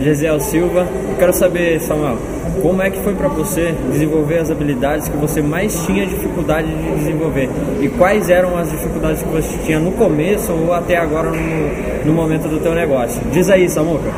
Gesiel Silva. Eu quero saber, Samuel, como é que foi para você desenvolver as habilidades que você mais tinha dificuldade de desenvolver? E quais eram as dificuldades que você tinha no começo ou até agora no, no momento do teu negócio? Diz aí, Samuca.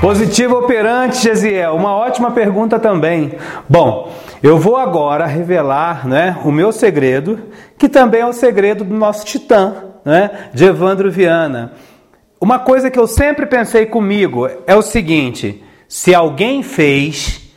Positivo operante, Gesiel. Uma ótima pergunta também. Bom, eu vou agora revelar né, o meu segredo, que também é o segredo do nosso titã, né, de Evandro Viana. Uma coisa que eu sempre pensei comigo é o seguinte: se alguém fez,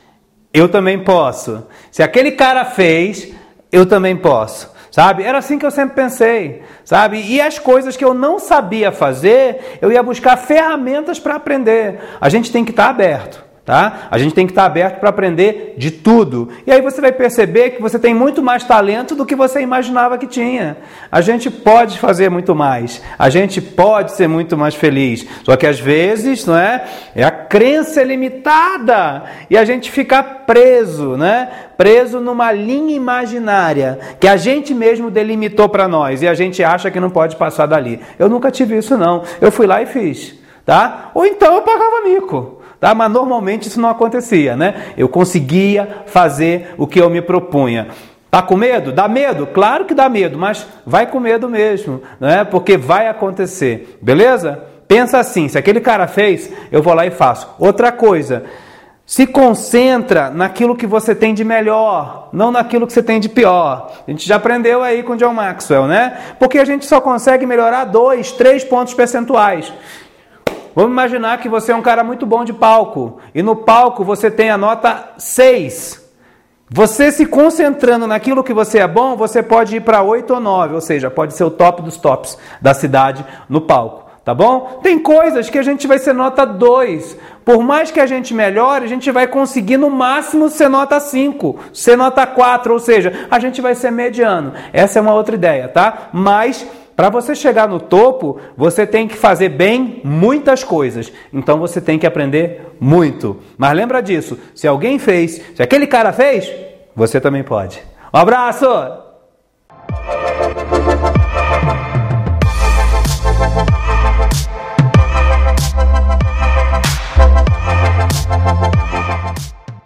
eu também posso. Se aquele cara fez, eu também posso. Sabe? Era assim que eu sempre pensei, sabe? E as coisas que eu não sabia fazer, eu ia buscar ferramentas para aprender. A gente tem que estar tá aberto tá? A gente tem que estar aberto para aprender de tudo. E aí você vai perceber que você tem muito mais talento do que você imaginava que tinha. A gente pode fazer muito mais. A gente pode ser muito mais feliz. Só que às vezes, não é? É a crença limitada e a gente fica preso, né? Preso numa linha imaginária que a gente mesmo delimitou para nós e a gente acha que não pode passar dali. Eu nunca tive isso não. Eu fui lá e fiz, tá? Ou então eu pagava mico. Tá? Mas normalmente isso não acontecia, né? Eu conseguia fazer o que eu me propunha. Tá com medo? Dá medo? Claro que dá medo, mas vai com medo mesmo, né? Porque vai acontecer, beleza? Pensa assim: se aquele cara fez, eu vou lá e faço. Outra coisa, se concentra naquilo que você tem de melhor, não naquilo que você tem de pior. A gente já aprendeu aí com John Maxwell, né? Porque a gente só consegue melhorar dois, três pontos percentuais. Vamos imaginar que você é um cara muito bom de palco e no palco você tem a nota 6. Você se concentrando naquilo que você é bom, você pode ir para 8 ou 9, ou seja, pode ser o top dos tops da cidade no palco. Tá bom? Tem coisas que a gente vai ser nota 2. Por mais que a gente melhore, a gente vai conseguir no máximo ser nota 5, ser nota 4, ou seja, a gente vai ser mediano. Essa é uma outra ideia, tá? Mas para você chegar no topo, você tem que fazer bem muitas coisas. Então você tem que aprender muito. Mas lembra disso: se alguém fez, se aquele cara fez, você também pode. Um abraço!